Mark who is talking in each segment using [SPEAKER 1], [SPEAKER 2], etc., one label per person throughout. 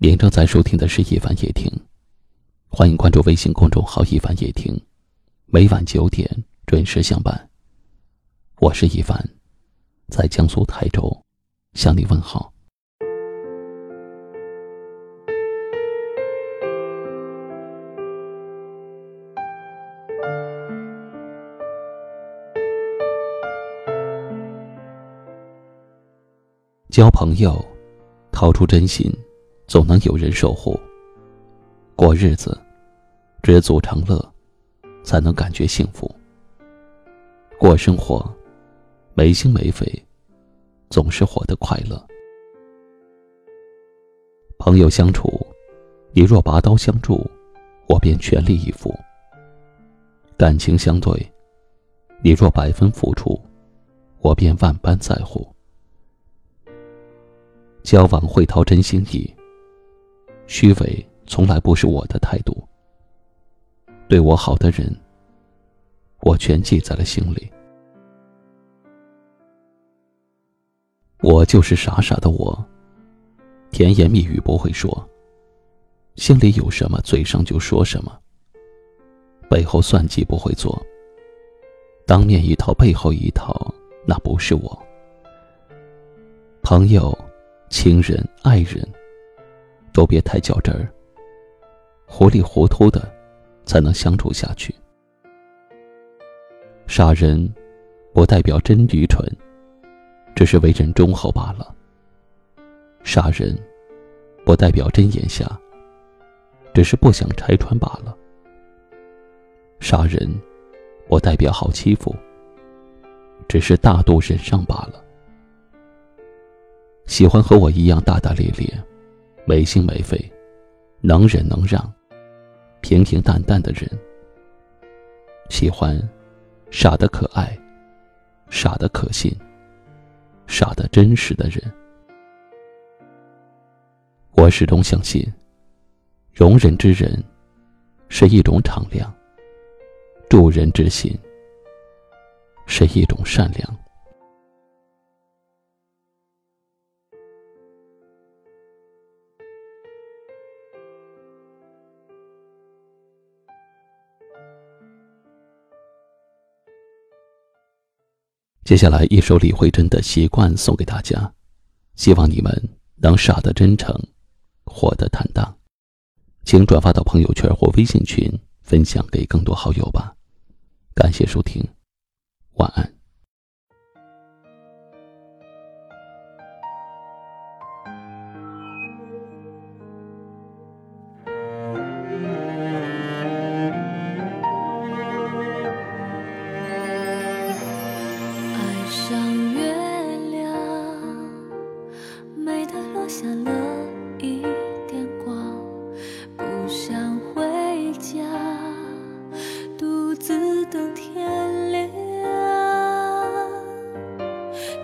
[SPEAKER 1] 您正在收听的是《一凡夜听》，欢迎关注微信公众号“一凡夜听”，每晚九点准时相伴。我是一凡，在江苏泰州向你问好。交朋友，掏出真心，总能有人守护。过日子，知足常乐，才能感觉幸福。过生活，没心没肺，总是活得快乐。朋友相处，你若拔刀相助，我便全力以赴；感情相对，你若百分付出，我便万般在乎。交往会掏真心意，虚伪从来不是我的态度。对我好的人，我全记在了心里。我就是傻傻的我，甜言蜜语不会说，心里有什么嘴上就说什么，背后算计不会做。当面一套背后一套，那不是我。朋友。亲人、爱人，都别太较真儿。糊里糊涂的，才能相处下去。傻人，不代表真愚蠢，只是为人忠厚罢了。傻人，不代表真眼瞎，只是不想拆穿罢了。傻人，不代表好欺负，只是大度忍让罢了。喜欢和我一样大大咧咧、没心没肺、能忍能让、平平淡淡的人。喜欢傻的可爱、傻的可信、傻的真实的人。我始终相信，容人之人是一种敞亮，助人之心是一种善良。接下来一首李慧珍的习惯送给大家，希望你们能傻得真诚，活得坦荡，请转发到朋友圈或微信群，分享给更多好友吧。感谢收听，晚安。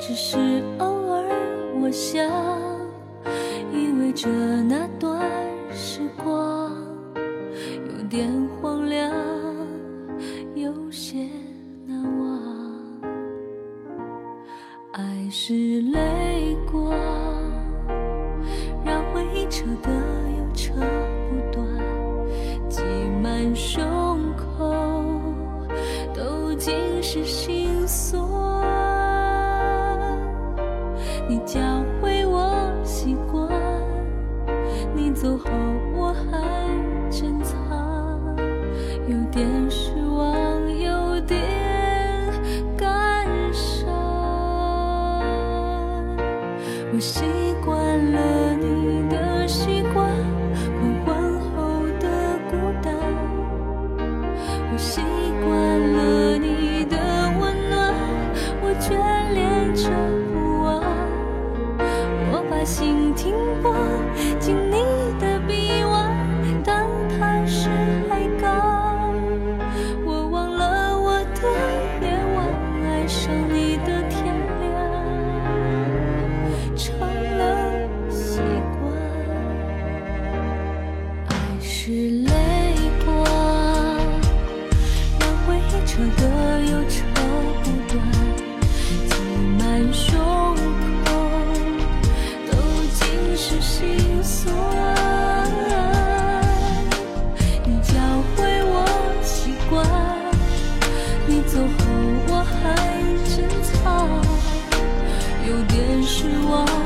[SPEAKER 2] 只是偶尔，我想依偎着那段时光，有点荒凉，有些是我。